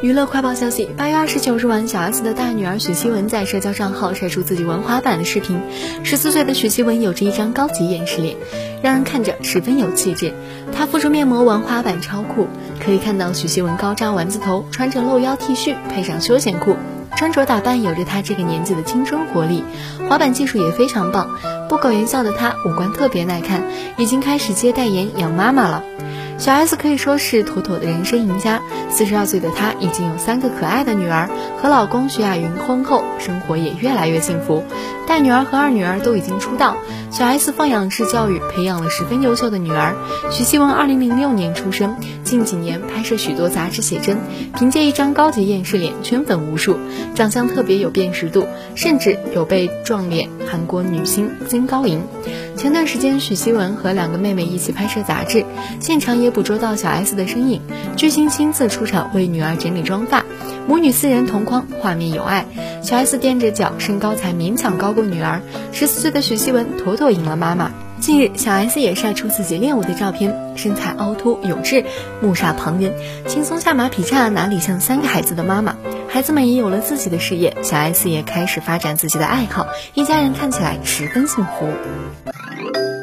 娱乐快报消息：八月二十九日晚，小 S 的大女儿许希文在社交账号晒出自己玩滑板的视频。十四岁的许希文有着一张高级厌世脸，让人看着十分有气质。她敷着面膜玩滑板超酷，可以看到许希文高扎丸子头，穿着露腰 T 恤配上休闲裤，穿着打扮有着她这个年纪的青春活力。滑板技术也非常棒，不苟言笑的她五官特别耐看，已经开始接代言养妈妈了。小 S 可以说是妥妥的人生赢家。四十二岁的她已经有三个可爱的女儿，和老公徐亚云婚后，生活也越来越幸福。大女儿和二女儿都已经出道，小 S 放养式教育培养了十分优秀的女儿。许希文二零零六年出生，近几年拍摄许多杂志写真，凭借一张高级厌世脸圈粉无数，长相特别有辨识度，甚至有被撞脸韩国女星金高银。前段时间，许希文和两个妹妹一起拍摄杂志，现场也捕捉到小 S 的身影。巨星亲自出场为女儿整理妆发，母女四人同框，画面有爱。小 S 踮着脚，身高才勉强高过女儿。十四岁的许希文妥妥赢了妈妈。近日，小 S 也晒出自己练舞的照片，身材凹凸有致，目煞旁人，轻松下马劈叉，哪里像三个孩子的妈妈？孩子们也有了自己的事业，小 S 也开始发展自己的爱好，一家人看起来十分幸福。Bye.